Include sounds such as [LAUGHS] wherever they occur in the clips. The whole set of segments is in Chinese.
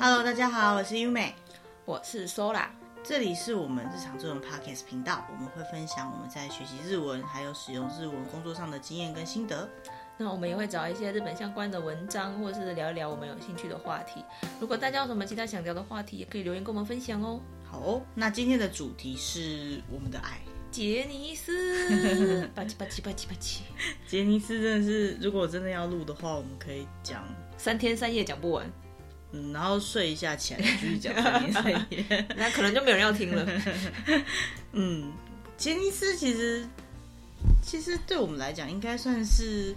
Hello，大家好，我是优美，我是 Sola，这里是我们日常作文 Podcast 频道，我们会分享我们在学习日文还有使用日文工作上的经验跟心得。那我们也会找一些日本相关的文章，或者是聊一聊我们有兴趣的话题。如果大家有什么其他想聊的话题，也可以留言跟我们分享哦。好哦，那今天的主题是我们的爱。杰尼斯，吧唧吧唧吧唧吧唧。杰尼斯真的是，如果真的要录的话，我们可以讲三天三夜讲不完。嗯，然后睡一下起来继续讲 [LAUGHS] 那可能就没有人要听了。[LAUGHS] 嗯，杰尼斯其实其实对我们来讲，应该算是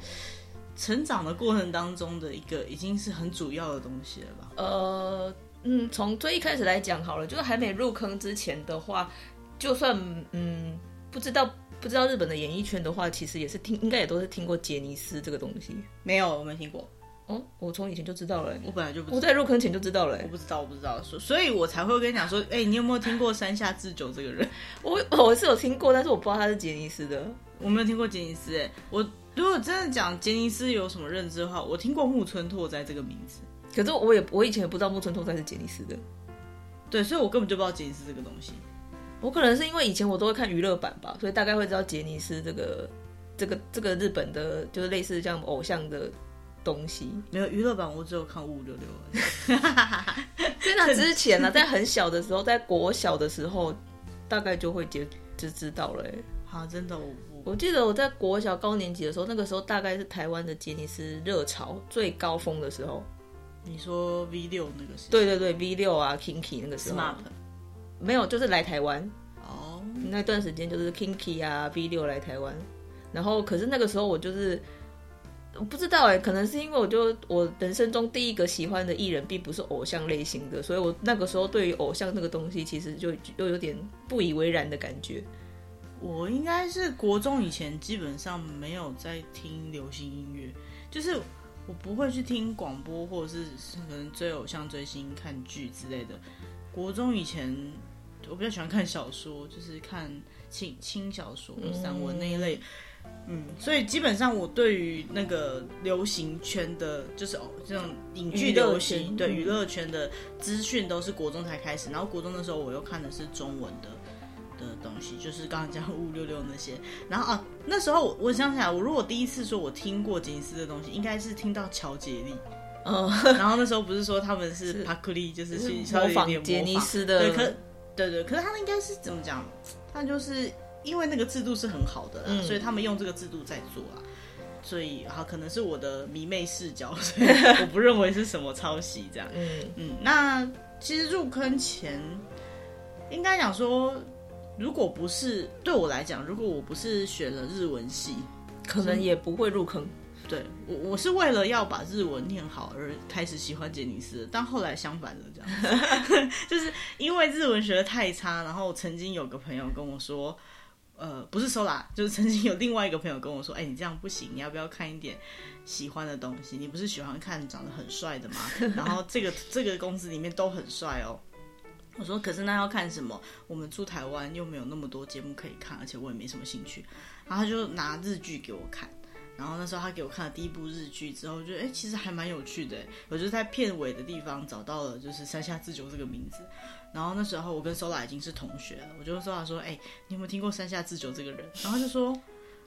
成长的过程当中的一个，已经是很主要的东西了吧？呃，嗯，从最一开始来讲好了，就是还没入坑之前的话。就算嗯不知道不知道日本的演艺圈的话，其实也是听应该也都是听过杰尼斯这个东西。没有，我没听过。哦，我从以前就知道了。我本来就不知道，我在入坑前就知道了。我不知道，我不知道，所所以，我才会跟你讲说，哎、欸，你有没有听过山下智久这个人？[LAUGHS] 我我是有听过，但是我不知道他是杰尼斯的。我没有听过杰尼斯。哎，我如果真的讲杰尼斯有什么认知的话，我听过木村拓哉这个名字。可是我也我以前也不知道木村拓哉是杰尼斯的。对，所以我根本就不知道杰尼斯这个东西。我可能是因为以前我都会看娱乐版吧，所以大概会知道杰尼斯这个、这个、这个日本的，就是类似这样偶像的东西。没有娱乐版，我只有看五五六六。在那之前呢、[LAUGHS] 啊，在很小的时候，在国小的时候，大概就会接就知道了。好，真的，我我记得我在国小高年级的时候，那个时候大概是台湾的杰尼斯热潮最高峰的时候。你说 V 六那个时候？对对对，V 六啊，Kinky 那个时候。Smart 没有，就是来台湾哦。Oh. 那段时间就是 Kinky 啊，V 六来台湾，然后可是那个时候我就是我不知道哎，可能是因为我就我人生中第一个喜欢的艺人并不是偶像类型的，所以我那个时候对于偶像这个东西其实就又有点不以为然的感觉。我应该是国中以前基本上没有在听流行音乐，就是我不会去听广播或者是可能追偶像、追星、看剧之类的。国中以前。我比较喜欢看小说，就是看轻轻小说、散文那一类，嗯，所以基本上我对于那个流行圈的，就是哦这种影剧流行，对娱乐圈的资讯都是国中才开始。然后国中的时候，我又看的是中文的的东西，就是刚刚讲五五六六那些。然后啊，那时候我我想起来，我如果第一次说我听过杰尼斯的东西，应该是听到乔杰利。嗯，然后那时候不是说他们是帕克利，就是去模仿杰尼斯的，对，可。对对，可是他们应该是怎么讲？他就是因为那个制度是很好的啦，嗯、所以他们用这个制度在做啊。所以好，可能是我的迷妹视角，[LAUGHS] [LAUGHS] 所以我不认为是什么抄袭这样。嗯嗯，那其实入坑前，应该讲说，如果不是对我来讲，如果我不是选了日文系，可能也不会入坑。对我，我是为了要把日文念好而开始喜欢杰尼斯，但后来相反了，这样子 [LAUGHS] [LAUGHS] 就是因为日文学的太差，然后曾经有个朋友跟我说，呃，不是说啦，就是曾经有另外一个朋友跟我说，哎，你这样不行，你要不要看一点喜欢的东西？你不是喜欢看长得很帅的吗？然后这个这个公司里面都很帅哦。我说，可是那要看什么？我们住台湾又没有那么多节目可以看，而且我也没什么兴趣。然后他就拿日剧给我看。然后那时候他给我看了第一部日剧之后，我觉得哎，其实还蛮有趣的。我就在片尾的地方找到了，就是山下智久这个名字。然后那时候我跟 Sola 已经是同学了，我就跟 Sola 说：“哎，你有没有听过山下智久这个人？”然后他就说：“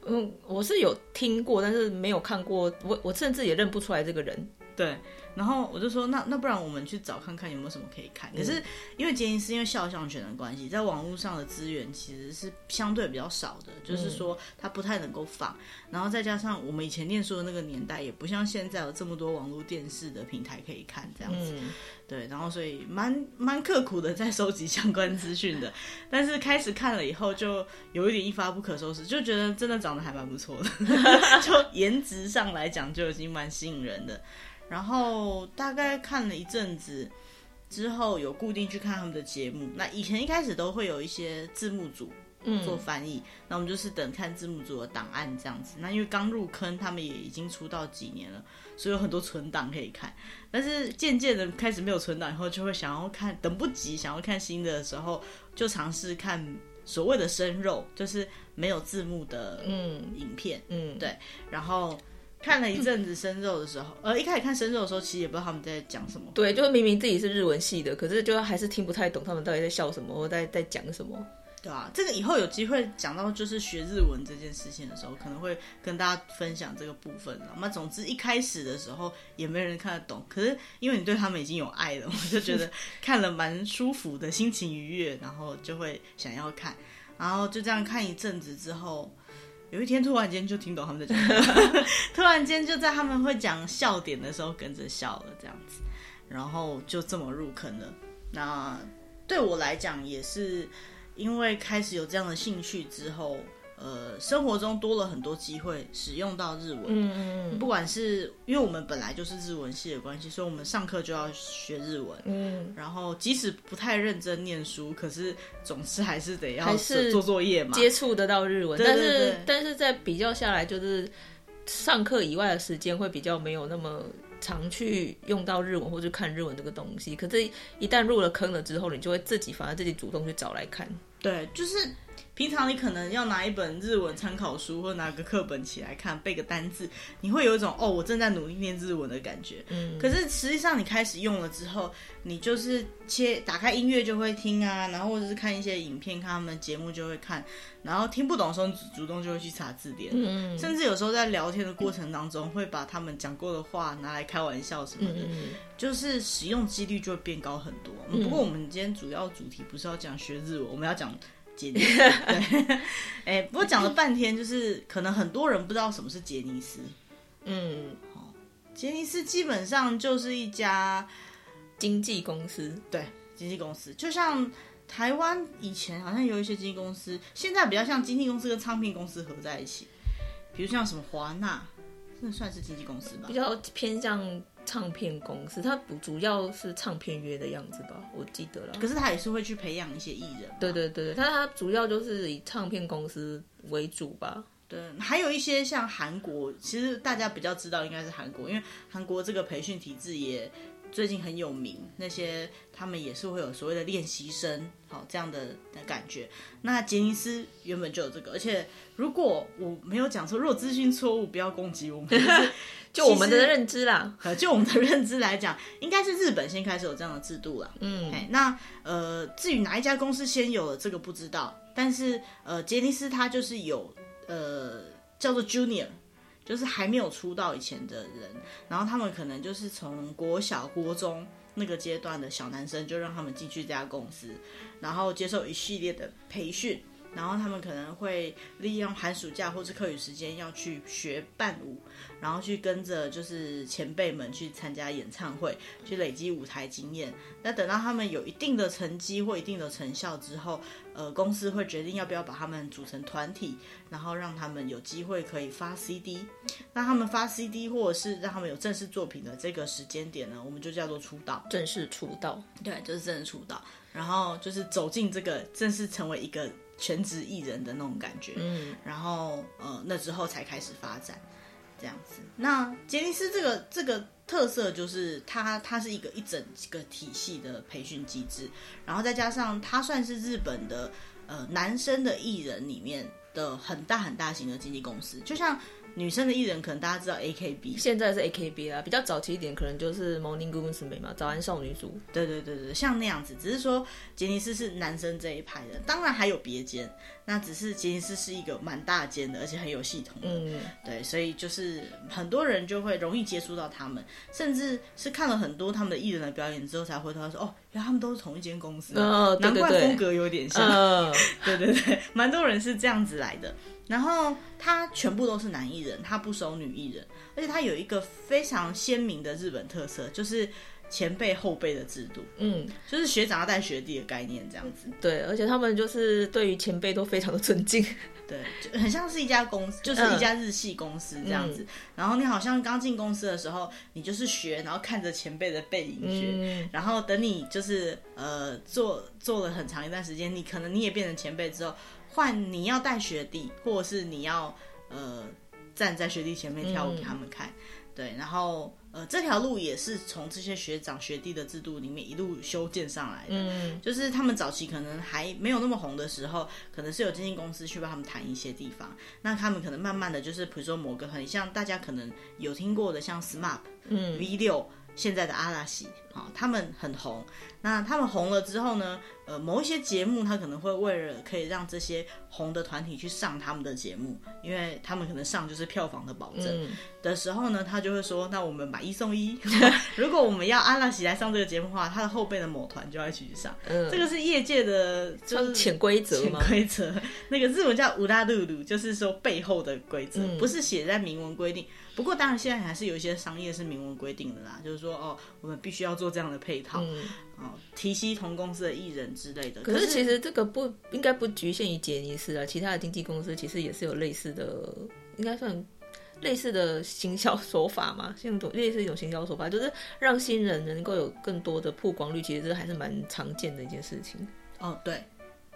嗯，我是有听过，但是没有看过。我我甚至也认不出来这个人。”对。然后我就说，那那不然我们去找看看有没有什么可以看。可是因为杰尼斯因为肖像权的关系，在网络上的资源其实是相对比较少的，就是说它不太能够放。然后再加上我们以前念书的那个年代，也不像现在有这么多网络电视的平台可以看这样子。对，然后所以蛮蛮刻苦的在收集相关资讯的。但是开始看了以后，就有一点一发不可收拾，就觉得真的长得还蛮不错的，[LAUGHS] 就颜值上来讲就已经蛮吸引人的。然后大概看了一阵子之后，有固定去看他们的节目。那以前一开始都会有一些字幕组做翻译，嗯、那我们就是等看字幕组的档案这样子。那因为刚入坑，他们也已经出道几年了，所以有很多存档可以看。但是渐渐的开始没有存档以后，就会想要看，等不及想要看新的的时候，就尝试看所谓的生肉，就是没有字幕的嗯影片嗯，嗯对，然后。看了一阵子生肉的时候，呃，一开始看生肉的时候，其实也不知道他们在讲什么。对，就是明明自己是日文系的，可是就还是听不太懂他们到底在笑什么，或在在讲什么。对啊，这个以后有机会讲到就是学日文这件事情的时候，可能会跟大家分享这个部分。那总之一开始的时候也没人看得懂，可是因为你对他们已经有爱了，[LAUGHS] 我就觉得看了蛮舒服的，心情愉悦，然后就会想要看，然后就这样看一阵子之后。有一天突然间就听懂他们在讲，[LAUGHS] 突然间就在他们会讲笑点的时候跟着笑了这样子，然后就这么入坑了。那对我来讲也是因为开始有这样的兴趣之后。呃，生活中多了很多机会使用到日文，嗯嗯，不管是因为我们本来就是日文系的关系，所以我们上课就要学日文，嗯，然后即使不太认真念书，可是总是还是得要做作业嘛，接触得到日文，但是但是在比较下来，就是上课以外的时间会比较没有那么常去用到日文或者看日文这个东西，可是，一旦入了坑了之后，你就会自己反而自己主动去找来看，对，就是。平常你可能要拿一本日文参考书，或拿个课本起来看，背个单字，你会有一种哦，我正在努力念日文的感觉。嗯，可是实际上你开始用了之后，你就是切打开音乐就会听啊，然后或者是看一些影片，看他们节目就会看，然后听不懂的时候，主动就会去查字典。嗯，甚至有时候在聊天的过程当中，会把他们讲过的话拿来开玩笑什么的，嗯，就是使用几率就会变高很多。不过我们今天主要主题不是要讲学日文，我们要讲。杰尼斯，[LAUGHS] 对，哎、欸，不过讲了半天，就是可能很多人不知道什么是杰尼斯。嗯，好，杰尼斯基本上就是一家经纪公司，对，经纪公司，就像台湾以前好像有一些经纪公司，现在比较像经纪公司跟唱片公司合在一起，比如像什么华纳，那算是经纪公司吧，比较偏向。唱片公司，它不主要是唱片约的样子吧？我记得了。可是他也是会去培养一些艺人。对对对，但是他主要就是以唱片公司为主吧。对，还有一些像韩国，其实大家比较知道应该是韩国，因为韩国这个培训体制也最近很有名。那些他们也是会有所谓的练习生，好这样的的感觉。那杰尼斯原本就有这个，而且如果我没有讲错，如果资讯错误，不要攻击我们。[LAUGHS] 就我们的认知啦，呃，就我们的认知来讲，应该是日本先开始有这样的制度了。嗯，那呃，至于哪一家公司先有了这个不知道，但是呃，杰尼斯他就是有呃叫做 Junior，就是还没有出道以前的人，然后他们可能就是从国小、国中那个阶段的小男生，就让他们进去这家公司，然后接受一系列的培训。然后他们可能会利用寒暑假或是课余时间要去学伴舞，然后去跟着就是前辈们去参加演唱会，去累积舞台经验。那等到他们有一定的成绩或一定的成效之后，呃，公司会决定要不要把他们组成团体，然后让他们有机会可以发 CD。那他们发 CD 或者是让他们有正式作品的这个时间点呢，我们就叫做出道。正式出道，对，就是正式出道。然后就是走进这个正式成为一个。全职艺人的那种感觉，嗯，然后呃，那之后才开始发展，这样子。那杰尼斯这个这个特色就是它它是一个一整个体系的培训机制，然后再加上它算是日本的呃男生的艺人里面的很大很大型的经纪公司，就像。女生的艺人可能大家知道 A K B，现在是 A K B 啦，比较早期一点可能就是 Morning Musume 嘛，早安少女组。对对对对，像那样子，只是说杰尼斯是男生这一派的，当然还有别间，那只是杰尼斯是一个蛮大间的，而且很有系统的。嗯，对，所以就是很多人就会容易接触到他们，甚至是看了很多他们的艺人的表演之后，才回头说哦，原来他们都是同一间公司，哦，对对对，难怪风格有点像。[LAUGHS] 哦、对对对，蛮多人是这样子来的。然后他全部都是男艺人，他不收女艺人，而且他有一个非常鲜明的日本特色，就是前辈后辈的制度，嗯，就是学长要带学弟的概念这样子。对，而且他们就是对于前辈都非常的尊敬，[LAUGHS] 对，就很像是一家公司，就是一家日系公司这样子。嗯、然后你好像刚进公司的时候，你就是学，然后看着前辈的背影学，嗯、然后等你就是呃做做了很长一段时间，你可能你也变成前辈之后。换你要带学弟，或者是你要呃站在学弟前面跳舞给他们看，嗯、对，然后呃，这条路也是从这些学长学弟的制度里面一路修建上来的。嗯，就是他们早期可能还没有那么红的时候，可能是有经纪公司去帮他们谈一些地方。那他们可能慢慢的就是，比如说某个很像大家可能有听过的，像 SMAP、嗯、V 六，现在的阿拉西，啊，他们很红。那他们红了之后呢？呃，某一些节目，他可能会为了可以让这些红的团体去上他们的节目，因为他们可能上就是票房的保证、嗯、的时候呢，他就会说：“那我们买一送一。[LAUGHS] 如果我们要阿拉西来上这个节目的话，他的后辈的某团就要一起去上。嗯”这个是业界的，就是潜规则。潜规则，那个日文叫乌拉鲁鲁，就是说背后的规则，嗯、不是写在明文规定。不过当然现在还是有一些商业是明文规定的啦，就是说哦，我们必须要做这样的配套。嗯哦，提携同公司的艺人之类的。可是其实这个不应该不局限于杰尼斯啊，其他的经纪公司其实也是有类似的，应该算类似的行销手法嘛，像种类似一种行销手法，就是让新人能够有更多的曝光率，其实这还是蛮常见的一件事情。哦，对。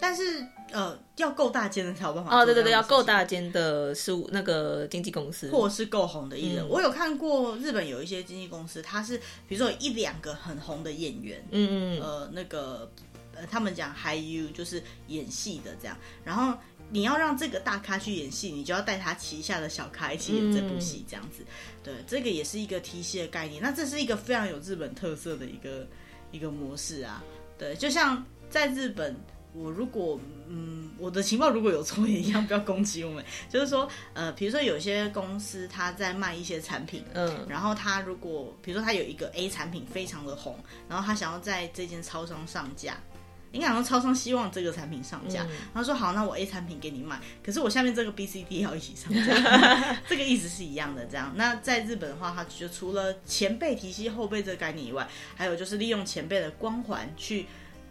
但是呃，要够大间的才有办法哦，对对对，要够大间的事务那个经纪公司，或是够红的艺人。嗯、我有看过日本有一些经纪公司，他是比如说有一两个很红的演员，嗯嗯，呃，那个呃，他们讲 High U 就是演戏的这样，然后你要让这个大咖去演戏，你就要带他旗下的小咖一起演这部戏，这样子。嗯、对，这个也是一个提携的概念。那这是一个非常有日本特色的一个一个模式啊。对，就像在日本。我如果嗯，我的情报如果有错也一样，不要攻击我们。就是说，呃，比如说有些公司他在卖一些产品，嗯，然后他如果比如说他有一个 A 产品非常的红，然后他想要在这间超商上架，应该说超商希望这个产品上架，嗯、然后说好，那我 A 产品给你卖，可是我下面这个 B、C、D 要一起上架，[LAUGHS] 这个意思是一样的。这样，那在日本的话，他就除了前辈提携后辈这个概念以外，还有就是利用前辈的光环去。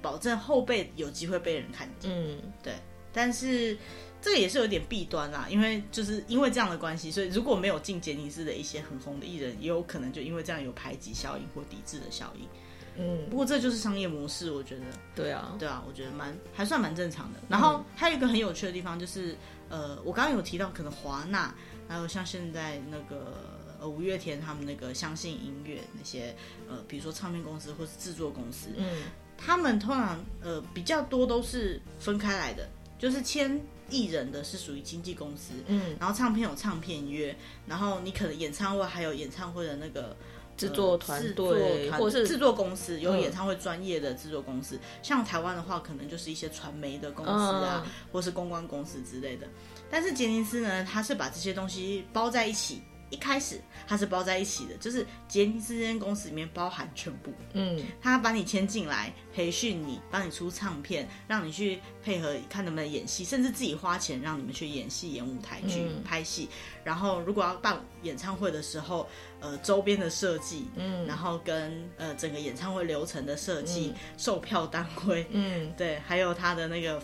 保证后辈有机会被人看见，嗯，对，但是这个也是有点弊端啦，因为就是因为这样的关系，所以如果没有进杰尼斯的一些很红的艺人，也有可能就因为这样有排挤效应或抵制的效应，嗯，不过这就是商业模式，我觉得，对啊，对啊，我觉得蛮还算蛮正常的。然后还有一个很有趣的地方就是，呃，我刚刚有提到可能华纳，还有像现在那个呃五月天他们那个相信音乐那些呃，比如说唱片公司或是制作公司，嗯。他们通常呃比较多都是分开来的，就是签艺人的是属于经纪公司，嗯，然后唱片有唱片约，然后你可能演唱会还有演唱会的那个制作团队，或是制作公司有演唱会专业的制作公司，嗯、像台湾的话，可能就是一些传媒的公司啊，嗯、或是公关公司之类的。但是杰尼斯呢，他是把这些东西包在一起。一开始它是包在一起的，就是杰尼斯这间公司里面包含全部，嗯，他把你签进来，培训你，帮你出唱片，让你去配合看能不能演戏，甚至自己花钱让你们去演戏、演舞台剧、嗯、拍戏。然后如果要办演唱会的时候，呃，周边的设计，嗯，然后跟呃整个演唱会流程的设计、嗯、售票单位，嗯，对，还有他的那个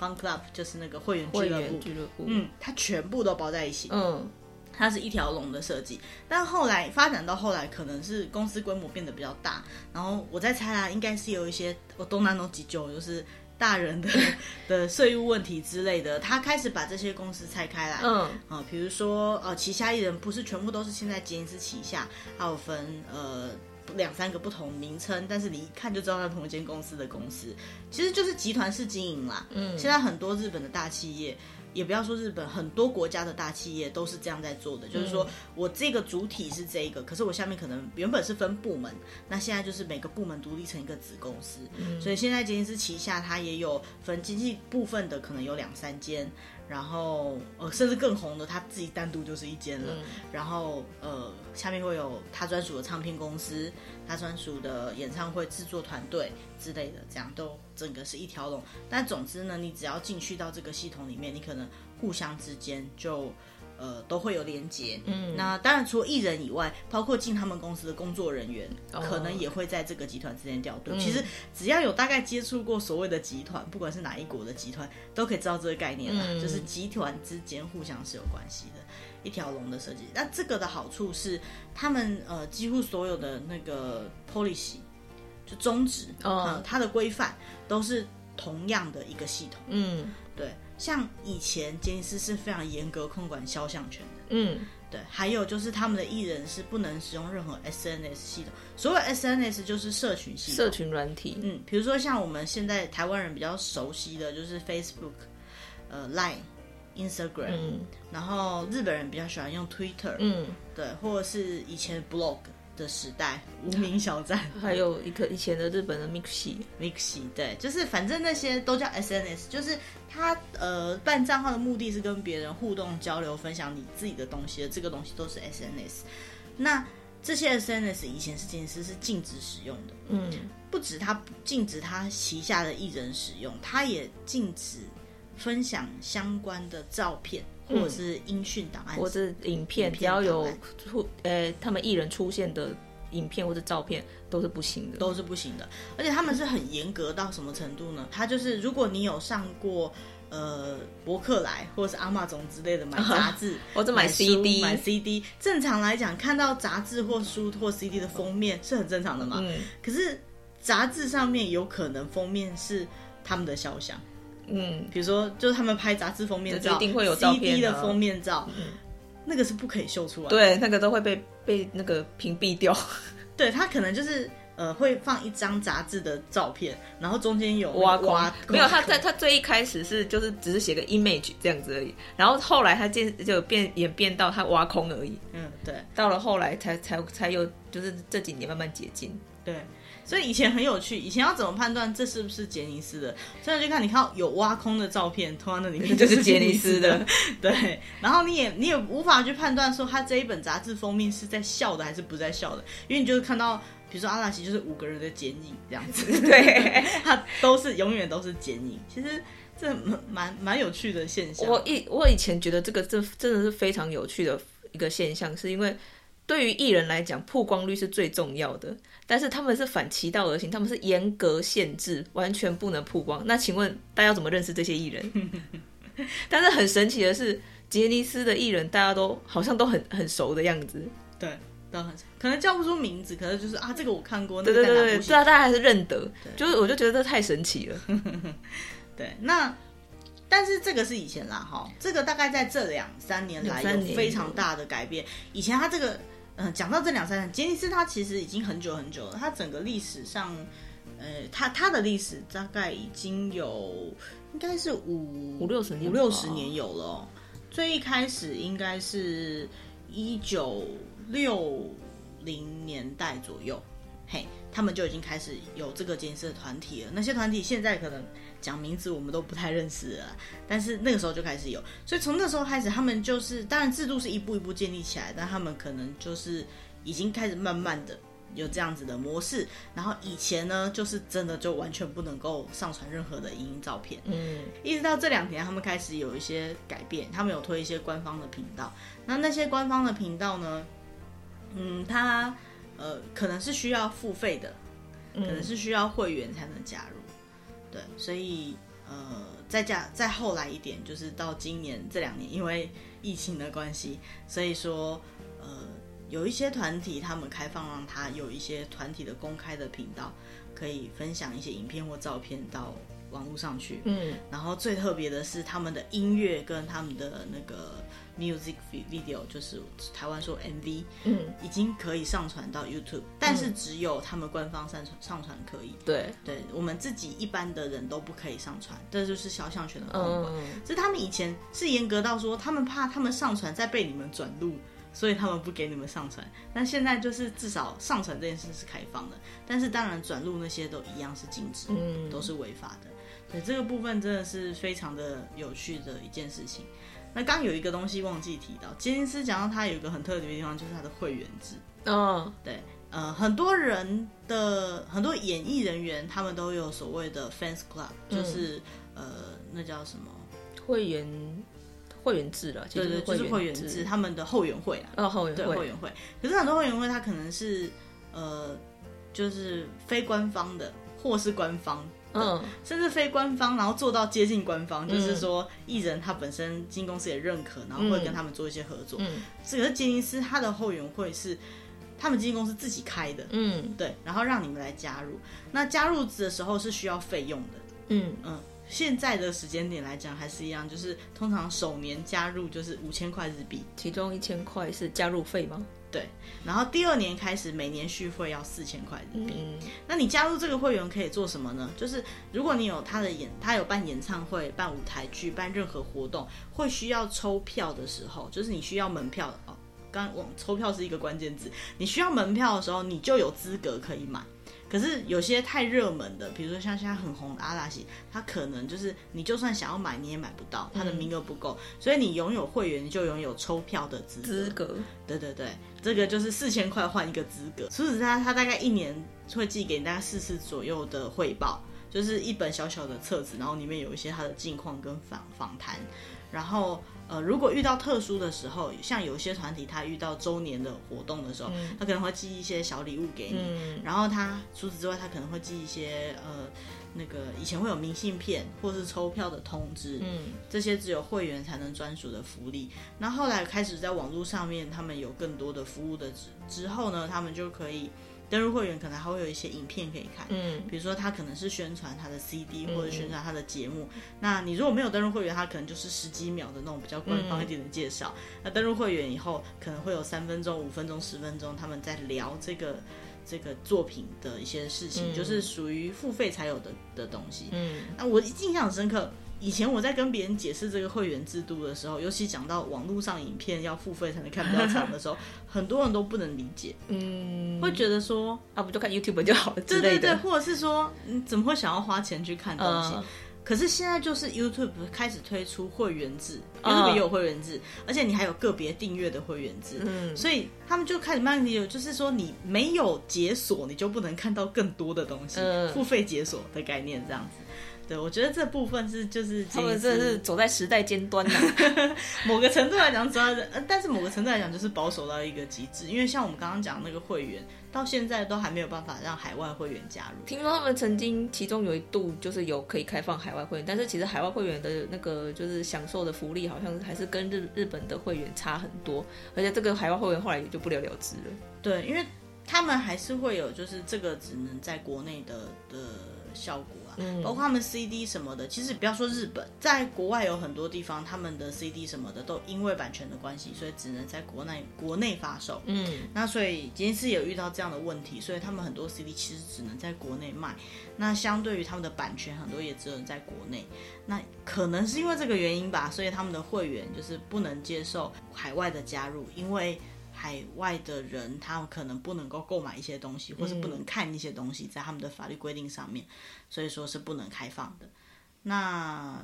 Fun Club，就是那个会员俱乐部，俱乐部，嗯，他全部都包在一起，嗯。它是一条龙的设计，但后来发展到后来，可能是公司规模变得比较大，然后我在猜啊，应该是有一些我东南东急救，就是大人的 [LAUGHS] 的税务问题之类的，他开始把这些公司拆开来，嗯啊，比如说呃，旗下艺人不是全部都是现在杰尼斯旗下，还有分呃两三个不同名称，但是你一看就知道是同一间公司的公司，其实就是集团式经营啦。嗯，现在很多日本的大企业。也不要说日本，很多国家的大企业都是这样在做的，嗯、就是说我这个主体是这个，可是我下面可能原本是分部门，那现在就是每个部门独立成一个子公司，嗯、所以现在杰尼斯旗下它也有分经济部分的，可能有两三间。然后呃，甚至更红的，他自己单独就是一间了。嗯、然后呃，下面会有他专属的唱片公司，他专属的演唱会制作团队之类的，这样都整个是一条龙。但总之呢，你只要进去到这个系统里面，你可能互相之间就。呃，都会有连接。嗯，那当然除了艺人以外，包括进他们公司的工作人员，哦、可能也会在这个集团之间调度。嗯、其实只要有大概接触过所谓的集团，不管是哪一国的集团，都可以知道这个概念啦。嗯、就是集团之间互相是有关系的，一条龙的设计。那这个的好处是，他们呃几乎所有的那个 policy 就宗旨，哦、呃，它的规范都是同样的一个系统。嗯，对。像以前杰尼斯是非常严格控管肖像权的，嗯，对，还有就是他们的艺人是不能使用任何 SNS 系统，所谓 SNS 就是社群系统，社群软体，嗯，比如说像我们现在台湾人比较熟悉的就是 Facebook，呃，Line。Instagram，、嗯、然后日本人比较喜欢用 Twitter，嗯，对，或者是以前 blog 的时代，无名小站，[LAUGHS] 还有一个以前的日本的 Mixi，Mixi，对，就是反正那些都叫 SNS，就是他呃办账号的目的是跟别人互动交流，分享你自己的东西的，这个东西都是 SNS。那这些 SNS 以前是其实是禁止使用的，嗯，不止他禁止他旗下的艺人使用，他也禁止。分享相关的照片，或者是音讯档案，或者影片，只要有出呃他们艺人出现的影片或者照片都是不行的，都是不行的。而且他们是很严格到什么程度呢？他就是如果你有上过呃博客来或者是阿玛总之类的买杂志，[LAUGHS] 或者买 CD 买 CD，正常来讲看到杂志或书或 CD 的封面是很正常的嘛。嗯。可是杂志上面有可能封面是他们的肖像。嗯，比如说，就是他们拍杂志封面照，一定会有照片的，CD 的封面照，嗯，那个是不可以秀出来的，对，那个都会被被那个屏蔽掉。[LAUGHS] 对，他可能就是呃，会放一张杂志的照片，然后中间有挖挖，挖，[LAUGHS] 没有，他在他最一开始是就是只是写个 image 这样子而已，然后后来他渐就变演变到他挖空而已。嗯，对，到了后来才才才有，就是这几年慢慢解禁。对。所以以前很有趣，以前要怎么判断这是不是杰尼斯的？现在就看你看有挖空的照片，通常那里面就是杰尼斯的。[LAUGHS] 对，然后你也你也无法去判断说他这一本杂志封面是在笑的还是不在笑的，因为你就是看到，比如说阿拉西就是五个人的剪影这样子，[LAUGHS] 对，[LAUGHS] 他都是永远都是剪影。其实这蛮蛮蛮有趣的现象。我以我以前觉得这个这真的是非常有趣的一个现象，是因为。对于艺人来讲，曝光率是最重要的，但是他们是反其道而行，他们是严格限制，完全不能曝光。那请问大家怎么认识这些艺人？[LAUGHS] 但是很神奇的是，杰尼斯的艺人大家都好像都很很熟的样子，对，都很熟，可能叫不出名字，可能就是啊，这个我看过，对对对对，知道大家还是认得，就是我就觉得这太神奇了。[LAUGHS] 对，那但是这个是以前啦，哈，这个大概在这两三年来有非常大的改变。以前他这个。嗯，讲到这两三年，杰尼斯它其实已经很久很久了。它整个历史上，呃，它它的历史大概已经有应该是五五六十年，五六十年有了哦。最一开始应该是一九六零年代左右，嘿，他们就已经开始有这个杰尼斯的团体了。那些团体现在可能。讲名字我们都不太认识了，但是那个时候就开始有，所以从那时候开始，他们就是当然制度是一步一步建立起来，但他们可能就是已经开始慢慢的有这样子的模式。然后以前呢，就是真的就完全不能够上传任何的影音照片，嗯，一直到这两年他们开始有一些改变，他们有推一些官方的频道。那那些官方的频道呢，嗯，它呃可能是需要付费的，可能是需要会员才能加入。对，所以呃，再加再后来一点，就是到今年这两年，因为疫情的关系，所以说呃，有一些团体他们开放让他有一些团体的公开的频道，可以分享一些影片或照片到网络上去。嗯，然后最特别的是他们的音乐跟他们的那个。Music video 就是台湾说 MV，嗯，已经可以上传到 YouTube，嗯，但是只有他们官方上传上传可以。对，对我们自己一般的人都不可以上传，这就是肖像权的控管。嗯，所以他们以前是严格到说，他们怕他们上传再被你们转录，所以他们不给你们上传。但现在就是至少上传这件事是开放的，但是当然转录那些都一样是禁止，嗯，都是违法的。对，这个部分真的是非常的有趣的一件事情。那刚有一个东西忘记提到，杰尼斯讲到他有一个很特别的地方，就是他的会员制。嗯，对，呃，很多人的很多演艺人员，他们都有所谓的 fans club，就是、嗯、呃，那叫什么会员会员制了，对对，就是会员制，他们的后援会啊，哦，后援会，对，后援会。可是很多后援会，他可能是呃，就是非官方的，或是官方。嗯，甚至非官方，然后做到接近官方，嗯、就是说艺人他本身经纪公司也认可，然后会跟他们做一些合作。嗯，这个杰尼斯他的后援会是他们经纪公司自己开的。嗯，对，然后让你们来加入。那加入的时候是需要费用的。嗯嗯，现在的时间点来讲还是一样，就是通常首年加入就是五千块日币，其中一千块是加入费吗？对，然后第二年开始每年续费要四千块人民币。嗯，那你加入这个会员可以做什么呢？就是如果你有他的演，他有办演唱会、办舞台剧、办任何活动，会需要抽票的时候，就是你需要门票哦。刚我抽票是一个关键字，你需要门票的时候，你就有资格可以买。可是有些太热门的，比如说像现在很红的阿拉西，他可能就是你就算想要买，你也买不到，他的名额不够，嗯、所以你拥有会员，就拥有抽票的资格。资格，对对对，这个就是四千块换一个资格。除此之外，他大概一年会寄给你大概四次左右的汇报，就是一本小小的册子，然后里面有一些他的近况跟访访谈，然后。呃，如果遇到特殊的时候，像有些团体，他遇到周年的活动的时候，嗯、他可能会寄一些小礼物给你。嗯、然后他除此之外，他可能会寄一些呃，那个以前会有明信片或是抽票的通知。嗯，这些只有会员才能专属的福利。那后来开始在网络上面，他们有更多的服务的之之后呢，他们就可以。登入会员可能还会有一些影片可以看，嗯，比如说他可能是宣传他的 CD 或者宣传他的节目。嗯、那你如果没有登入会员，他可能就是十几秒的那种比较官方一点的介绍。嗯、那登入会员以后，可能会有三分钟、五分钟、十分钟，他们在聊这个这个作品的一些事情，嗯、就是属于付费才有的的东西。嗯，那我印象很深刻。以前我在跟别人解释这个会员制度的时候，尤其讲到网络上影片要付费才能看比较长的时候，[LAUGHS] 很多人都不能理解，嗯，会觉得说啊，不就看 YouTube 就好了对对对，或者是说你怎么会想要花钱去看东西？嗯、可是现在就是 YouTube 开始推出会员制，YouTube 也有会员制，而且你还有个别订阅的会员制，嗯，所以他们就开始慢慢理解，就是说你没有解锁，你就不能看到更多的东西，嗯、付费解锁的概念这样子。对，我觉得这部分是就是他们真的是走在时代尖端呐。[LAUGHS] 某个程度来讲，主要是，但是某个程度来讲，就是保守到一个极致。因为像我们刚刚讲那个会员，到现在都还没有办法让海外会员加入。听说他们曾经其中有一度就是有可以开放海外会员，但是其实海外会员的那个就是享受的福利，好像还是跟日日本的会员差很多。而且这个海外会员后来也就不了了之了。对，因为他们还是会有，就是这个只能在国内的的效果。嗯，包括他们 CD 什么的，其实不要说日本，在国外有很多地方，他们的 CD 什么的都因为版权的关系，所以只能在国内国内发售。嗯，那所以杰尼斯有遇到这样的问题，所以他们很多 CD 其实只能在国内卖。那相对于他们的版权，很多也只能在国内。那可能是因为这个原因吧，所以他们的会员就是不能接受海外的加入，因为。海外的人，他们可能不能够购买一些东西，或是不能看一些东西，在他们的法律规定上面，所以说是不能开放的。那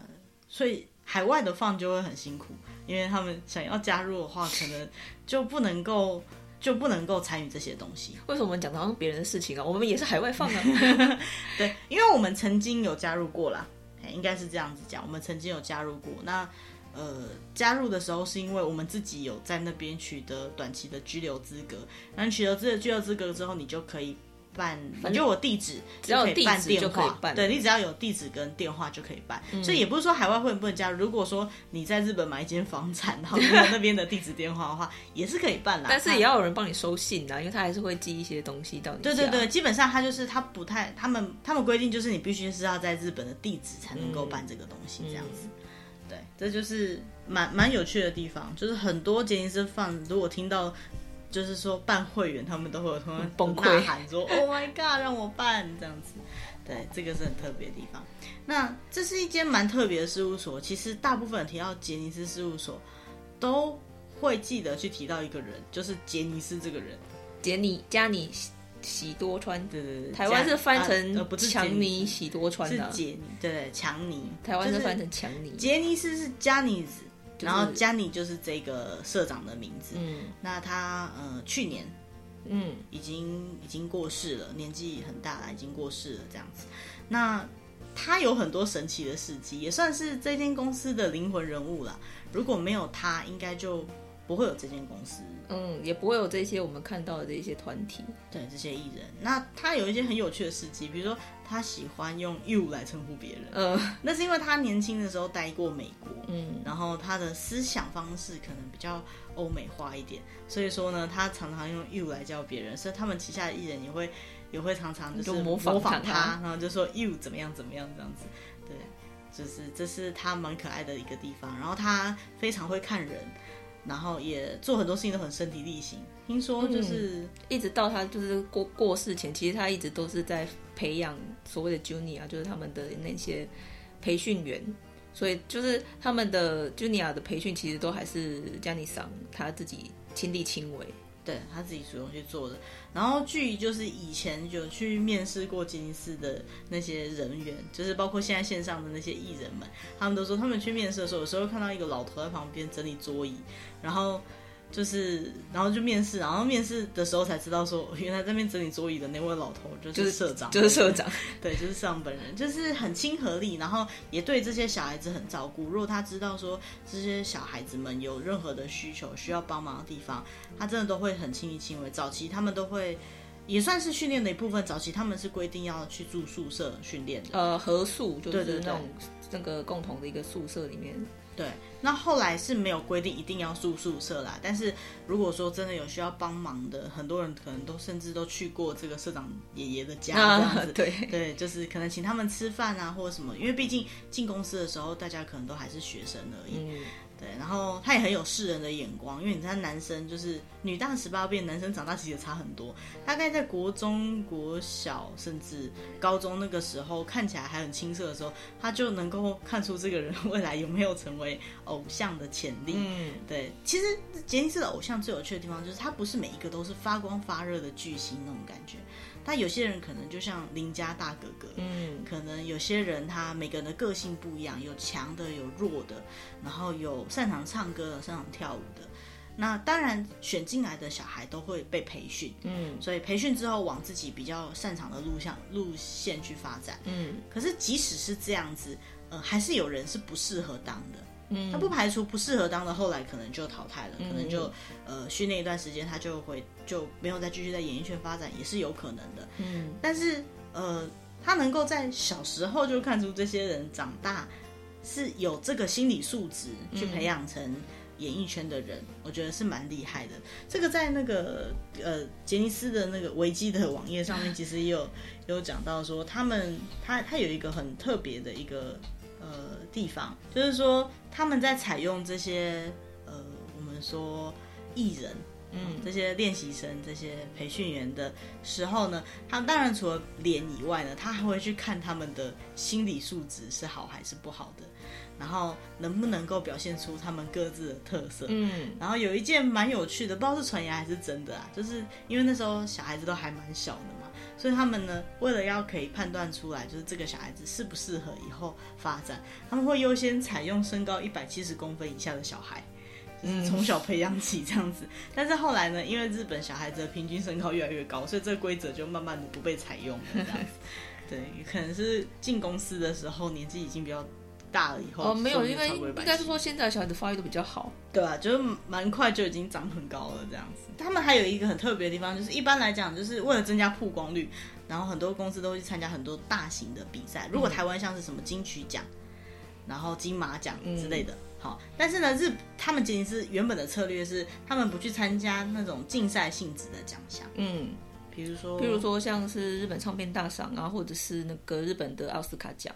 所以海外的放就会很辛苦，因为他们想要加入的话，可能就不能够就不能够参与这些东西。为什么我们讲的好像别人的事情啊？我们也是海外放啊。[LAUGHS] 对，因为我们曾经有加入过啦，应该是这样子讲，我们曾经有加入过。那呃，加入的时候是因为我们自己有在那边取得短期的居留资格，然后取得这个居留资格之后，你就可以办，反正我地址只要有地址就可以办，对，你只要有地址跟电话就可以办，嗯、所以也不是说海外会员不能加入。如果说你在日本买一间房产，然后没有那边的地址电话的话，也是可以办啦。[LAUGHS] 但是也要有人帮你收信啦，因为他还是会寄一些东西到你。对对对，基本上他就是他不太，他们他们规定就是你必须是要在日本的地址才能够办这个东西，这样子。嗯嗯对，这就是蛮蛮有趣的地方，就是很多杰尼斯 Fan 如果听到，就是说办会员，他们都会有同样崩溃喊说：[LAUGHS] “Oh my god，让我办这样子。”对，这个是很特别的地方。那这是一间蛮特别的事务所，其实大部分提到杰尼斯事务所，都会记得去提到一个人，就是杰尼斯这个人，杰尼加尼。喜多川，对对对，台湾是翻成强尼喜多川的，是杰尼，对对，强尼，台湾是翻成强尼，杰尼斯是加尼子，然后加尼就是这个社长的名字。嗯，那他呃去年，嗯，已经已经过世了，年纪很大了，已经过世了这样子。那他有很多神奇的事迹，也算是这间公司的灵魂人物了。如果没有他，应该就。不会有这间公司，嗯，也不会有这些我们看到的这些团体，对这些艺人。那他有一些很有趣的事迹，比如说他喜欢用 “you” 来称呼别人，嗯，那是因为他年轻的时候待过美国，嗯，然后他的思想方式可能比较欧美化一点，所以说呢，他常常用 “you” 来叫别人，所以他们旗下的艺人也会也会常常就是模仿他，模仿他然后就说 “you” 怎么样怎么样这样子，对。就是这是他蛮可爱的一个地方。然后他非常会看人，然后也做很多事情都很身体力行。听说就是、一直到他就是过过世前，其实他一直都是在培养所谓的 Junior，就是他们的那些培训员。所以就是他们的 Junior 的培训，其实都还是 j a n n y 桑他自己亲力亲为，对他自己主动去做的。然后据就是以前有去面试过吉尼斯的那些人员，就是包括现在线上的那些艺人们，他们都说他们去面试的时候，有时候看到一个老头在旁边整理桌椅，然后。就是，然后就面试，然后面试的时候才知道说，[LAUGHS] 原来在那边整理桌椅的那位老头就是社长，就是社长，[LAUGHS] 对，就是社长本人，就是很亲和力，然后也对这些小孩子很照顾。如果他知道说这些小孩子们有任何的需求需要帮忙的地方，他真的都会很亲力亲为。早期他们都会也算是训练的一部分，早期他们是规定要去住宿舍训练的，呃，合宿就是那种那个共同的一个宿舍里面。对，那后来是没有规定一定要住宿舍啦。但是如果说真的有需要帮忙的，很多人可能都甚至都去过这个社长爷爷的家这样子。啊、对 [LAUGHS] 对，就是可能请他们吃饭啊，或者什么。因为毕竟进公司的时候，大家可能都还是学生而已。嗯对，然后他也很有世人的眼光，因为你知道男生就是女大十八变，男生长大其实也差很多。大概在国中、国小甚至高中那个时候，看起来还很青涩的时候，他就能够看出这个人未来有没有成为偶像的潜力。嗯，对。其实杰尼斯的偶像最有趣的地方，就是他不是每一个都是发光发热的巨星那种感觉。但有些人可能就像邻家大哥哥，嗯，可能有些人他每个人的个性不一样，有强的，有弱的，然后有擅长唱歌的，擅长跳舞的。那当然选进来的小孩都会被培训，嗯，所以培训之后往自己比较擅长的路向路线去发展，嗯。可是即使是这样子，呃，还是有人是不适合当的。嗯，他不排除不适合当的，后来可能就淘汰了，嗯、可能就呃训练一段时间，他就会就没有再继续在演艺圈发展，也是有可能的。嗯，但是呃，他能够在小时候就看出这些人长大是有这个心理素质去培养成演艺圈的人，嗯、我觉得是蛮厉害的。这个在那个呃杰尼斯的那个维基的网页上面，其实也有有讲到说，他们他他有一个很特别的一个。呃，地方就是说，他们在采用这些呃，我们说艺人，嗯，这些练习生、这些培训员的时候呢，他当然除了脸以外呢，他还会去看他们的心理素质是好还是不好的，然后能不能够表现出他们各自的特色。嗯，然后有一件蛮有趣的，不知道是传言还是真的啊，就是因为那时候小孩子都还蛮小的嘛。所以他们呢，为了要可以判断出来，就是这个小孩子适不适合以后发展，他们会优先采用身高一百七十公分以下的小孩，就是从小培养起这样子。但是后来呢，因为日本小孩子的平均身高越来越高，所以这个规则就慢慢的不被采用了这样子。对，可能是进公司的时候年纪已经比较。大了以后哦，没有，因为应该是说现在小孩子发育都比较好，对啊，就是蛮快就已经长很高了这样子。他们还有一个很特别的地方，就是一般来讲，就是为了增加曝光率，然后很多公司都会去参加很多大型的比赛。如果台湾像是什么金曲奖，然后金马奖之类的，嗯、好，但是呢，日他们仅仅是原本的策略是，他们不去参加那种竞赛性质的奖项，嗯，比如说，比如说像是日本唱片大赏啊，或者是那个日本的奥斯卡奖。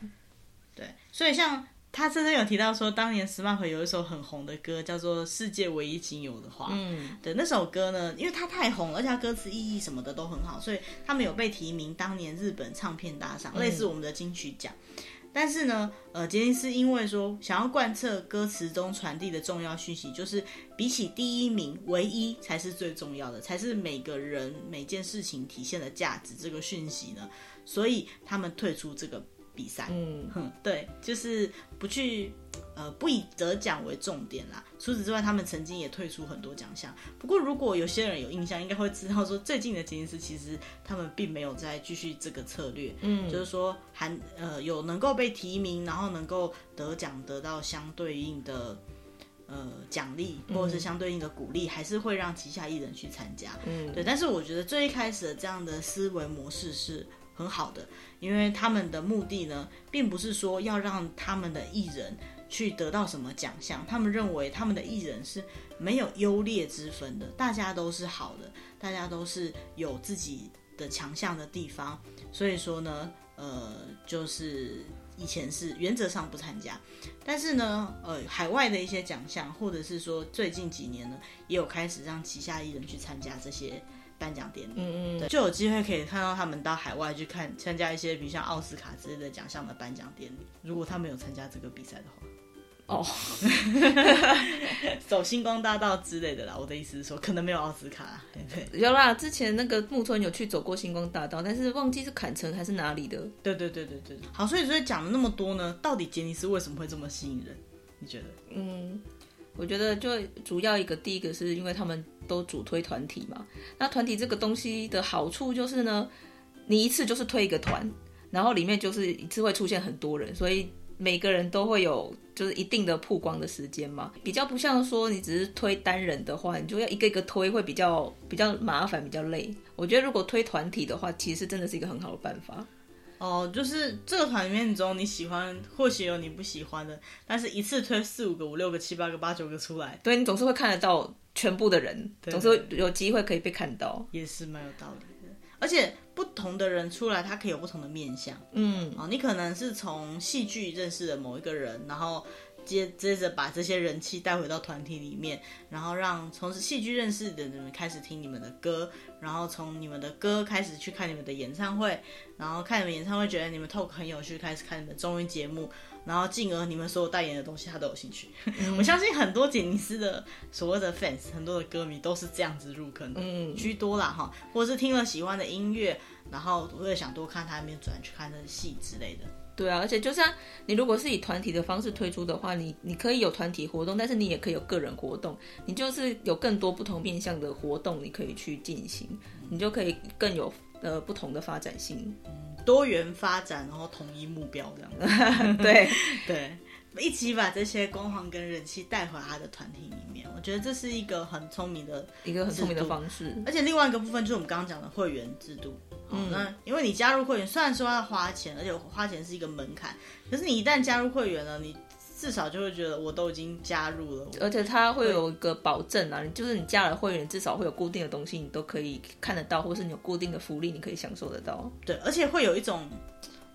对，所以像他真的有提到说，当年 SMAP 有一首很红的歌，叫做《世界唯一仅有的花》。嗯，对，那首歌呢，因为它太红了，而且它歌词意义什么的都很好，所以他们有被提名当年日本唱片大赏，类似我们的金曲奖。嗯、但是呢，呃，杰尼斯因为说想要贯彻歌词中传递的重要讯息，就是比起第一名，唯一才是最重要的，才是每个人每件事情体现的价值这个讯息呢，所以他们退出这个。比赛，嗯哼，对，就是不去，呃，不以得奖为重点啦。除此之外，他们曾经也退出很多奖项。不过，如果有些人有印象，应该会知道说，最近的吉尼斯其实他们并没有再继续这个策略，嗯，就是说，还呃有能够被提名，然后能够得奖，得到相对应的呃奖励，或者是相对应的鼓励，还是会让旗下艺人去参加，嗯，对。但是，我觉得最一开始的这样的思维模式是。很好的，因为他们的目的呢，并不是说要让他们的艺人去得到什么奖项，他们认为他们的艺人是没有优劣之分的，大家都是好的，大家都是有自己的强项的地方，所以说呢，呃，就是以前是原则上不参加，但是呢，呃，海外的一些奖项，或者是说最近几年呢，也有开始让旗下艺人去参加这些颁奖典礼，嗯嗯，就有机会可以看到他们到海外去看参加一些，比如像奥斯卡之类的奖项的颁奖典礼。如果他没有参加这个比赛的话。哦，[LAUGHS] 走星光大道之类的啦。我的意思是说，可能没有奥斯卡。对，有啦，之前那个木村有去走过星光大道，但是忘记是坎城还是哪里的。对对对对对。好，所以所以讲了那么多呢，到底杰尼斯为什么会这么吸引人？你觉得？嗯，我觉得就主要一个，第一个是因为他们都主推团体嘛。那团体这个东西的好处就是呢，你一次就是推一个团，然后里面就是一次会出现很多人，所以。每个人都会有就是一定的曝光的时间嘛，比较不像说你只是推单人的话，你就要一个一个推，会比较比较麻烦，比较累。我觉得如果推团体的话，其实真的是一个很好的办法。哦，就是这个团里面中你喜欢，或许有你不喜欢的，但是一次推四五个、五六个、七八个、八九个出来，对，你总是会看得到全部的人，对对对，总是有机会可以被看到，也是蛮有道理的。而且不同的人出来，他可以有不同的面相。嗯，啊，你可能是从戏剧认识的某一个人，然后接接着把这些人气带回到团体里面，然后让从戏剧认识的人开始听你们的歌，然后从你们的歌开始去看你们的演唱会，然后看你们演唱会觉得你们 talk 很有趣，开始看你们综艺节目。然后进而你们所有代言的东西，他都有兴趣。嗯、我相信很多杰尼斯的所谓的 fans，很多的歌迷都是这样子入坑的，嗯，居多啦哈，或者是听了喜欢的音乐，然后会想多看他那边转去看他的戏之类的。对啊，而且就像你如果是以团体的方式推出的话，你你可以有团体活动，但是你也可以有个人活动，你就是有更多不同面向的活动，你可以去进行，你就可以更有呃不同的发展性。多元发展，然后统一目标这样。子，[LAUGHS] 对。[LAUGHS] 对，一起把这些光环跟人气带回他的团体里面。我觉得这是一个很聪明的一个很聪明的方式。而且另外一个部分就是我们刚刚讲的会员制度。嗯，那因为你加入会员，虽然说要花钱，而且花钱是一个门槛，可是你一旦加入会员了，你。至少就会觉得我都已经加入了，而且它会有一个保证啊，就是你加了会员，至少会有固定的东西，你都可以看得到，或是你有固定的福利，你可以享受得到。对，而且会有一种，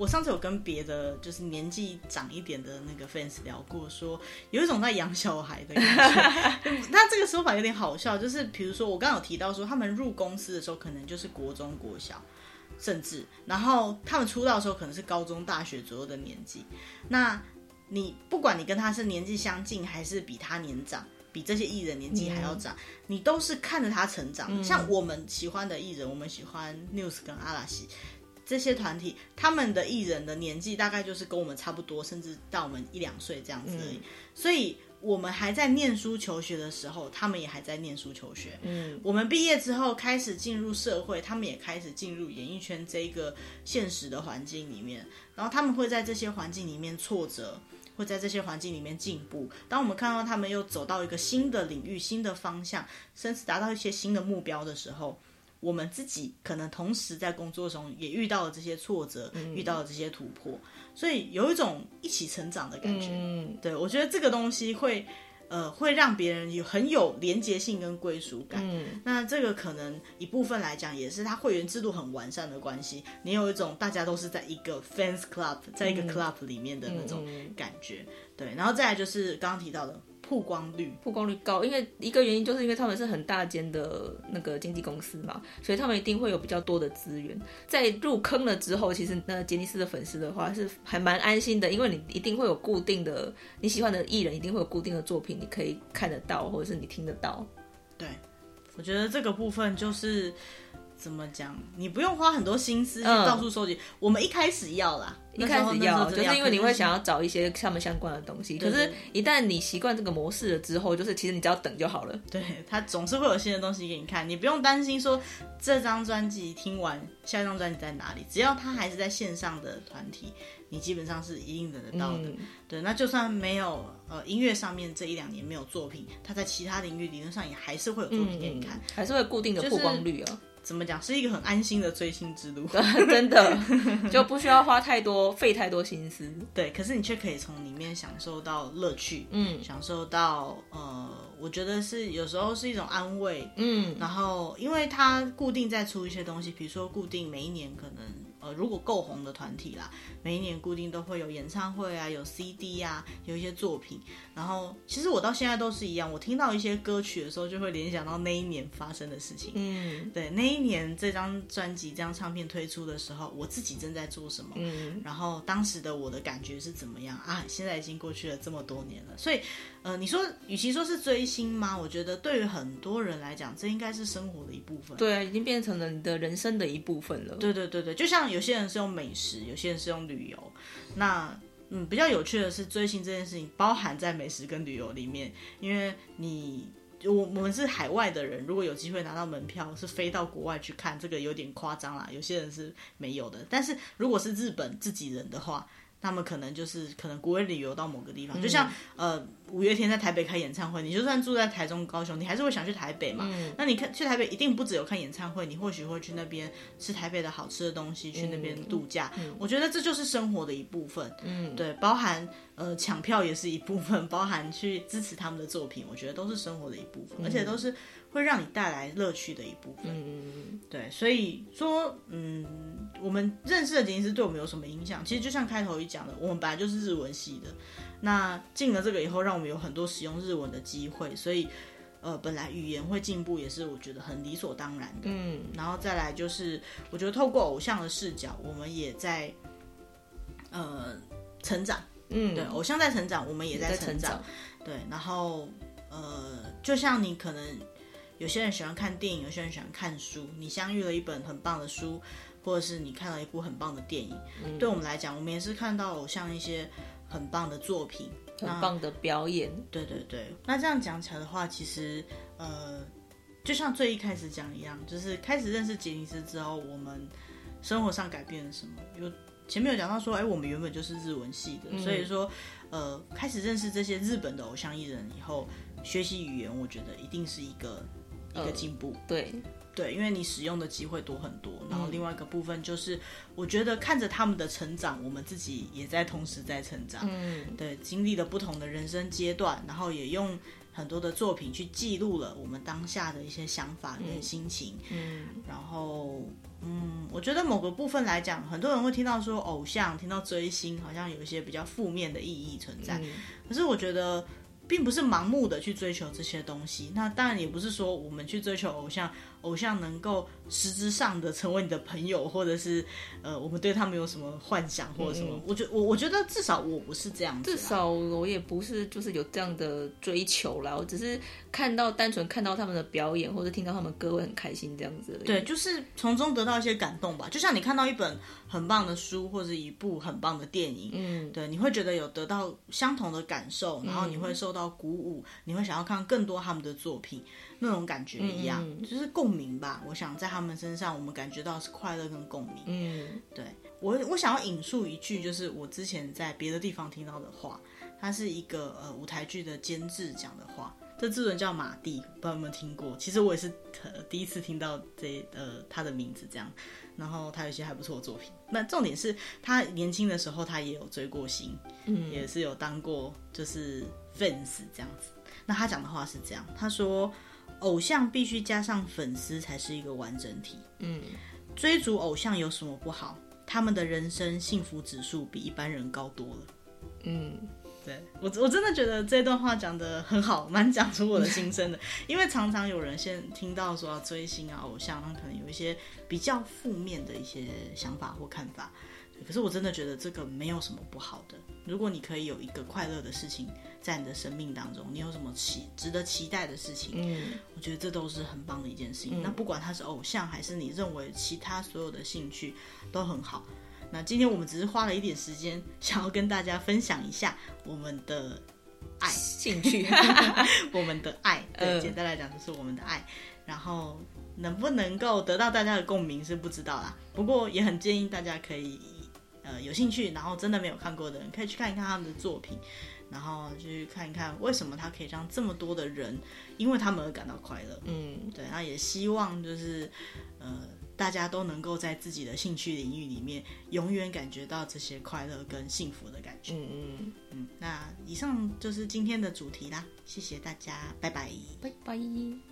我上次有跟别的就是年纪长一点的那个 fans 聊过，说有一种在养小孩的感觉。[LAUGHS] 那这个说法有点好笑，就是比如说我刚刚有提到说，他们入公司的时候可能就是国中、国小，甚至然后他们出道的时候可能是高中、大学左右的年纪，那。你不管你跟他是年纪相近，还是比他年长，比这些艺人年纪还要长，嗯、你都是看着他成长。嗯、像我们喜欢的艺人，我们喜欢 NEWS 跟阿拉西这些团体，他们的艺人的年纪大概就是跟我们差不多，甚至到我们一两岁这样子而已。嗯、所以我们还在念书求学的时候，他们也还在念书求学。嗯，我们毕业之后开始进入社会，他们也开始进入演艺圈这一个现实的环境里面，然后他们会在这些环境里面挫折。会在这些环境里面进步。当我们看到他们又走到一个新的领域、新的方向，甚至达到一些新的目标的时候，我们自己可能同时在工作中也遇到了这些挫折，嗯、遇到了这些突破，所以有一种一起成长的感觉。嗯、对，我觉得这个东西会。呃，会让别人有很有连结性跟归属感。嗯，那这个可能一部分来讲，也是他会员制度很完善的关系。你有一种大家都是在一个 fans club，在一个 club 里面的那种感觉。嗯嗯、对，然后再来就是刚刚提到的。曝光率，曝光率高，因为一个原因就是因为他们是很大间的那个经纪公司嘛，所以他们一定会有比较多的资源。在入坑了之后，其实那杰尼斯的粉丝的话是还蛮安心的，因为你一定会有固定的你喜欢的艺人，一定会有固定的作品，你可以看得到，或者是你听得到。对，我觉得这个部分就是。怎么讲？你不用花很多心思去到处收集。嗯、我们一开始要啦，一开始要，就是因为你会想要找一些他们相关的东西。可是，一旦你习惯这个模式了之后，就是其实你只要等就好了。[LAUGHS] 对，他总是会有新的东西给你看，你不用担心说这张专辑听完，下一张专辑在哪里。只要他还是在线上的团体，你基本上是一定等得到的。嗯、对，那就算没有呃音乐上面这一两年没有作品，他在其他领域理论上也还是会有作品给你看，嗯、还是会固定的曝光率啊。就是怎么讲，是一个很安心的追星之路，[LAUGHS] 真的就不需要花太多、费太多心思。对，可是你却可以从里面享受到乐趣，嗯，享受到呃，我觉得是有时候是一种安慰，嗯。然后，因为它固定在出一些东西，比如说固定每一年可能呃，如果够红的团体啦，每一年固定都会有演唱会啊，有 CD 啊，有一些作品。然后其实我到现在都是一样，我听到一些歌曲的时候，就会联想到那一年发生的事情。嗯，对，那一年这张专辑、这张唱片推出的时候，我自己正在做什么？嗯，然后当时的我的感觉是怎么样啊？现在已经过去了这么多年了，所以，呃，你说，与其说是追星吗？我觉得对于很多人来讲，这应该是生活的一部分。对啊，已经变成了你的人生的一部分了。对对对对，就像有些人是用美食，有些人是用旅游。那嗯，比较有趣的是，追星这件事情包含在美食跟旅游里面，因为你我我们是海外的人，如果有机会拿到门票，是飞到国外去看，这个有点夸张啦。有些人是没有的，但是如果是日本自己人的话。他们可能就是可能国外旅游到某个地方，嗯、就像呃五月天在台北开演唱会，你就算住在台中、高雄，你还是会想去台北嘛。嗯、那你看去台北一定不只有看演唱会，你或许会去那边吃台北的好吃的东西，去那边度假。我觉得这就是生活的一部分。嗯，对，包含呃抢票也是一部分，包含去支持他们的作品，我觉得都是生活的一部分，嗯、而且都是。会让你带来乐趣的一部分，嗯，对，所以说，嗯，我们认识的杰尼斯对我们有什么影响？其实就像开头一讲的，我们本来就是日文系的，那进了这个以后，让我们有很多使用日文的机会，所以，呃，本来语言会进步也是我觉得很理所当然的，嗯，然后再来就是，我觉得透过偶像的视角，我们也在，呃，成长，嗯，对，偶像在成长，我们也在成长，成长。对，然后，呃，就像你可能。有些人喜欢看电影，有些人喜欢看书。你相遇了一本很棒的书，或者是你看了一部很棒的电影，嗯、对我们来讲，我们也是看到偶像一些很棒的作品，很棒的表演。对对对，那这样讲起来的话，其实呃，就像最一开始讲一样，就是开始认识杰尼斯之后，我们生活上改变了什么？有前面有讲到说，哎，我们原本就是日文系的，嗯、所以说呃，开始认识这些日本的偶像艺人以后，学习语言，我觉得一定是一个。一个进步，呃、对对，因为你使用的机会多很多。然后另外一个部分就是，我觉得看着他们的成长，我们自己也在同时在成长。嗯，对，经历了不同的人生阶段，然后也用很多的作品去记录了我们当下的一些想法跟心情。嗯，然后嗯，我觉得某个部分来讲，很多人会听到说偶像，听到追星，好像有一些比较负面的意义存在。嗯、可是我觉得。并不是盲目的去追求这些东西，那当然也不是说我们去追求偶像，偶像能够实质上的成为你的朋友，或者是呃，我们对他们有什么幻想或者什么？嗯、我觉我我觉得至少我不是这样子，至少我也不是就是有这样的追求啦。我只是看到单纯看到他们的表演，或者听到他们歌会很开心这样子。对，就是从中得到一些感动吧。就像你看到一本很棒的书，或者一部很棒的电影，嗯，对，你会觉得有得到相同的感受，然后你会受到。鼓舞，你会想要看更多他们的作品，那种感觉一样，嗯、就是共鸣吧。我想在他们身上，我们感觉到是快乐跟共鸣。嗯，对我，我想要引述一句，就是我之前在别的地方听到的话，它是一个呃舞台剧的监制讲的话。这制作人叫马蒂，不知道有没有听过？其实我也是第一次听到这呃他的名字这样。然后他有一些还不错的作品。那重点是他年轻的时候，他也有追过星，嗯，也是有当过就是 fans 这样子。那他讲的话是这样，他说偶像必须加上粉丝才是一个完整体。嗯，追逐偶像有什么不好？他们的人生幸福指数比一般人高多了。嗯。对我，我真的觉得这段话讲得很好，[LAUGHS] 蛮讲出我的心声的。因为常常有人先听到说要追星啊、偶像，他可能有一些比较负面的一些想法或看法。可是我真的觉得这个没有什么不好的。如果你可以有一个快乐的事情在你的生命当中，你有什么期值得期待的事情，嗯，我觉得这都是很棒的一件事情。嗯，那不管他是偶像还是你认为其他所有的兴趣都很好。那今天我们只是花了一点时间，想要跟大家分享一下我们的爱、兴趣 [LAUGHS] [LAUGHS] 我们的爱。对，简单来讲就是我们的爱。然后能不能够得到大家的共鸣是不知道啦。不过也很建议大家可以，呃，有兴趣，然后真的没有看过的人，可以去看一看他们的作品，然后去看一看为什么他可以让这么多的人因为他们而感到快乐。嗯，对。那也希望就是，呃。大家都能够在自己的兴趣领域里面，永远感觉到这些快乐跟幸福的感觉。嗯嗯嗯。那以上就是今天的主题啦，谢谢大家，拜拜，拜拜。